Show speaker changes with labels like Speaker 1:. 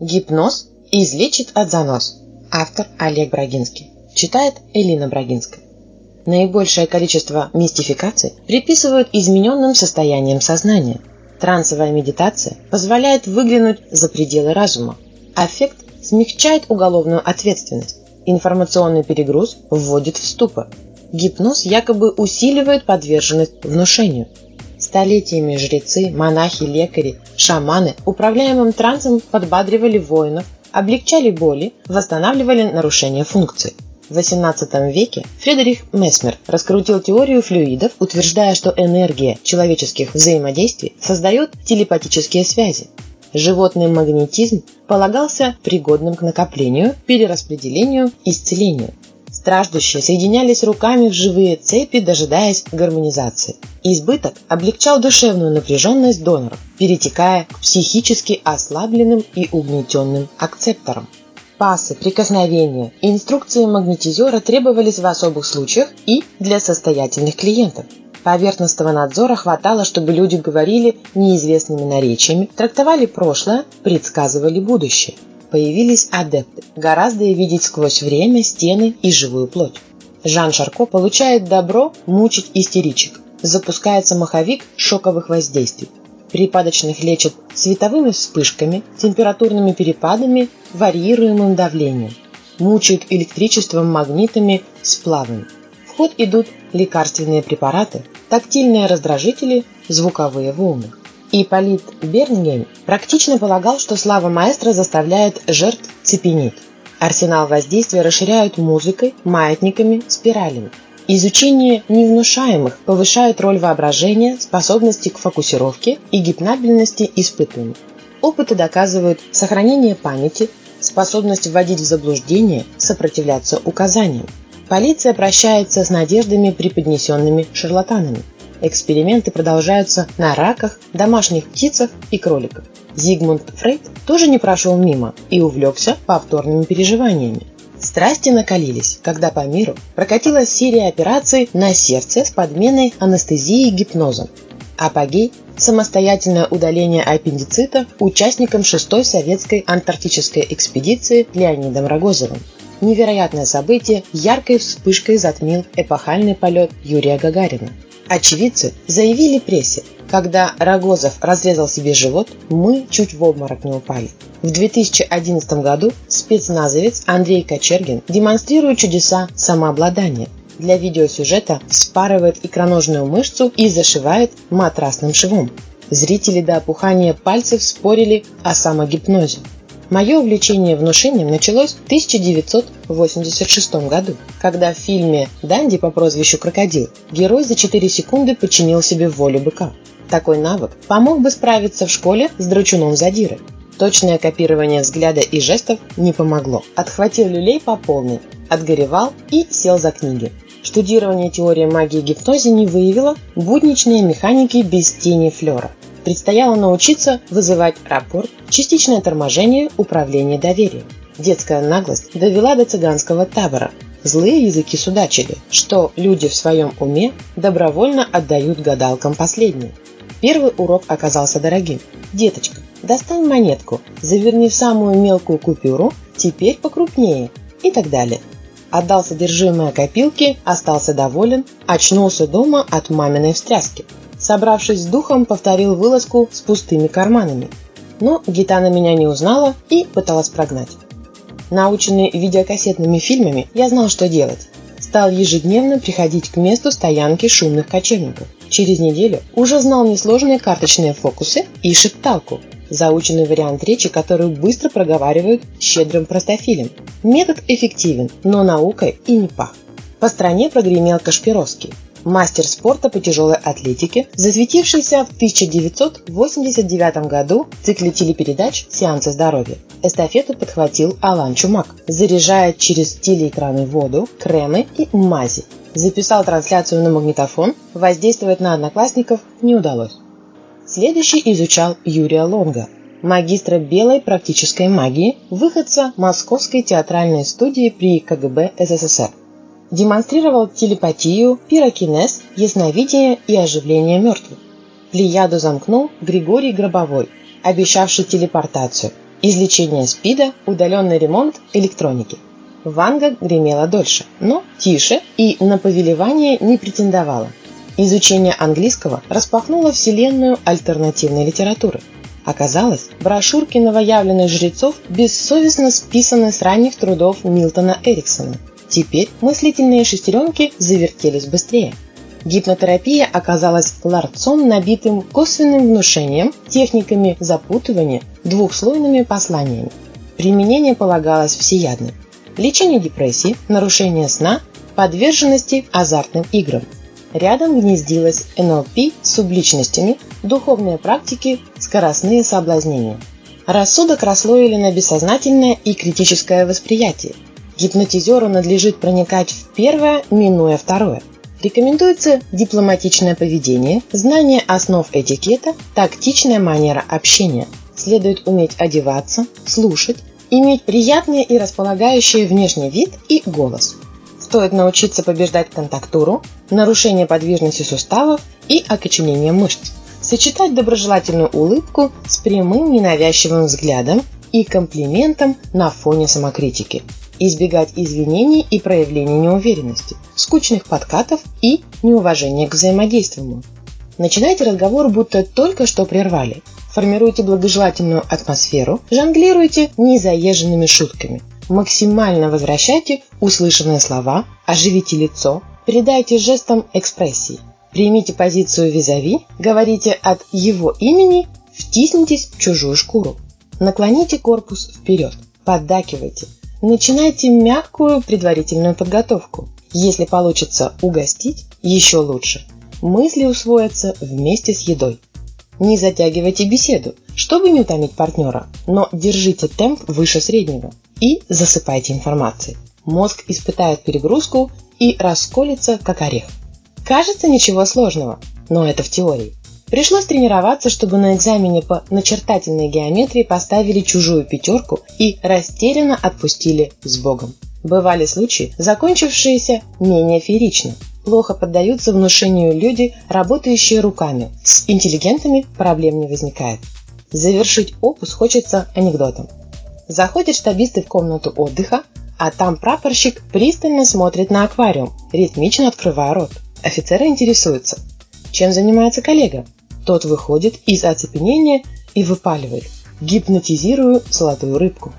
Speaker 1: Гипноз излечит от занос. Автор Олег Брагинский. Читает Элина Брагинская. Наибольшее количество мистификаций приписывают измененным состояниям сознания. Трансовая медитация позволяет выглянуть за пределы разума. Аффект смягчает уголовную ответственность. Информационный перегруз вводит в ступор. Гипноз якобы усиливает подверженность внушению. Столетиями жрецы, монахи, лекари, шаманы управляемым трансом подбадривали воинов, облегчали боли, восстанавливали нарушения функций. В XVIII веке Фредерих Месмер раскрутил теорию флюидов, утверждая, что энергия человеческих взаимодействий создает телепатические связи. Животный магнетизм полагался пригодным к накоплению, перераспределению, исцелению. Страждущие соединялись руками в живые цепи, дожидаясь гармонизации. Избыток облегчал душевную напряженность доноров, перетекая к психически ослабленным и угнетенным акцепторам. Пасы, прикосновения и инструкции магнетизера требовались в особых случаях и для состоятельных клиентов. Поверхностного надзора хватало, чтобы люди говорили неизвестными наречиями, трактовали прошлое, предсказывали будущее появились адепты, гораздо видеть сквозь время, стены и живую плоть. Жан Шарко получает добро мучить истеричек. Запускается маховик шоковых воздействий. Припадочных лечат световыми вспышками, температурными перепадами, варьируемым давлением. Мучают электричеством, магнитами, сплавами. В ход идут лекарственные препараты, тактильные раздражители, звуковые волны. Ипполит Бернгейм практично полагал, что слава маэстро заставляет жертв цепенеть. Арсенал воздействия расширяют музыкой, маятниками, спиралями. Изучение невнушаемых повышает роль воображения, способности к фокусировке и гипнабельности испытуемых. Опыты доказывают сохранение памяти, способность вводить в заблуждение, сопротивляться указаниям. Полиция прощается с надеждами, преподнесенными шарлатанами. Эксперименты продолжаются на раках, домашних птицах и кроликах. Зигмунд Фрейд тоже не прошел мимо и увлекся повторными переживаниями. Страсти накалились, когда по миру прокатилась серия операций на сердце с подменой анестезии гипнозом. Апогей – самостоятельное удаление аппендицита участникам 6-й советской антарктической экспедиции Леонидом Рогозовым. Невероятное событие яркой вспышкой затмил эпохальный полет Юрия Гагарина. Очевидцы заявили прессе, когда Рогозов разрезал себе живот, мы чуть в обморок не упали. В 2011 году спецназовец Андрей Кочергин демонстрирует чудеса самообладания. Для видеосюжета спарывает икроножную мышцу и зашивает матрасным швом. Зрители до опухания пальцев спорили о самогипнозе. Мое увлечение внушением началось в 1986 году, когда в фильме «Данди» по прозвищу «Крокодил» герой за 4 секунды подчинил себе волю быка. Такой навык помог бы справиться в школе с драчуном задиры. Точное копирование взгляда и жестов не помогло. Отхватил люлей по полной, отгоревал и сел за книги. Штудирование теории магии гипнозе не выявило будничные механики без тени флера. Предстояло научиться вызывать рапорт, частичное торможение, управление доверием. Детская наглость довела до цыганского табора. Злые языки судачили, что люди в своем уме добровольно отдают гадалкам последнее. Первый урок оказался дорогим. «Деточка, достань монетку, заверни в самую мелкую купюру, теперь покрупнее» и так далее. Отдал содержимое копилки, остался доволен, очнулся дома от маминой встряски. Собравшись с духом, повторил вылазку с пустыми карманами. Но Гитана меня не узнала и пыталась прогнать. Наученный видеокассетными фильмами, я знал, что делать. Стал ежедневно приходить к месту стоянки шумных кочевников. Через неделю уже знал несложные карточные фокусы и шепталку, заученный вариант речи, которую быстро проговаривают щедрым простофилем. Метод эффективен, но наукой и не пах. По стране прогремел Кашпировский мастер спорта по тяжелой атлетике, засветившийся в 1989 году в цикле телепередач «Сеансы здоровья». Эстафету подхватил Алан Чумак, заряжая через телеэкраны воду, кремы и мази. Записал трансляцию на магнитофон, воздействовать на одноклассников не удалось. Следующий изучал Юрия Лонга, магистра белой практической магии, выходца Московской театральной студии при КГБ СССР демонстрировал телепатию, пирокинез, ясновидение и оживление мертвых. Плеяду замкнул Григорий Гробовой, обещавший телепортацию. Излечение СПИДа, удаленный ремонт электроники. Ванга гремела дольше, но тише и на повелевание не претендовала. Изучение английского распахнуло вселенную альтернативной литературы. Оказалось, брошюрки новоявленных жрецов бессовестно списаны с ранних трудов Милтона Эриксона. Теперь мыслительные шестеренки завертелись быстрее. Гипнотерапия оказалась ларцом, набитым косвенным внушением, техниками запутывания, двухслойными посланиями. Применение полагалось всеядным. Лечение депрессии, нарушение сна, подверженности азартным играм. Рядом гнездилось НЛП с субличностями, духовные практики, скоростные соблазнения. Рассудок расслоили на бессознательное и критическое восприятие. Гипнотизеру надлежит проникать в первое, минуя второе. Рекомендуется дипломатичное поведение, знание основ этикета, тактичная манера общения. Следует уметь одеваться, слушать, иметь приятный и располагающий внешний вид и голос. Стоит научиться побеждать контактуру, нарушение подвижности суставов и окоченение мышц. Сочетать доброжелательную улыбку с прямым ненавязчивым взглядом и комплиментом на фоне самокритики избегать извинений и проявления неуверенности, скучных подкатов и неуважения к взаимодействию. Начинайте разговор, будто только что прервали. Формируйте благожелательную атмосферу, жонглируйте незаезженными шутками. Максимально возвращайте услышанные слова, оживите лицо, передайте жестом экспрессии. Примите позицию визави, говорите от его имени, втиснитесь в чужую шкуру. Наклоните корпус вперед, поддакивайте – Начинайте мягкую предварительную подготовку. Если получится угостить, еще лучше. Мысли усвоятся вместе с едой. Не затягивайте беседу, чтобы не утомить партнера, но держите темп выше среднего и засыпайте информацией. Мозг испытает перегрузку и расколется, как орех. Кажется, ничего сложного, но это в теории. Пришлось тренироваться, чтобы на экзамене по начертательной геометрии поставили чужую пятерку и растерянно отпустили с Богом. Бывали случаи, закончившиеся менее феерично. Плохо поддаются внушению люди, работающие руками. С интеллигентами проблем не возникает. Завершить опус хочется анекдотом. Заходят штабисты в комнату отдыха, а там прапорщик пристально смотрит на аквариум, ритмично открывая рот. Офицеры интересуются, чем занимается коллега. Тот выходит из оцепенения и выпаливает. Гипнотизирую золотую рыбку.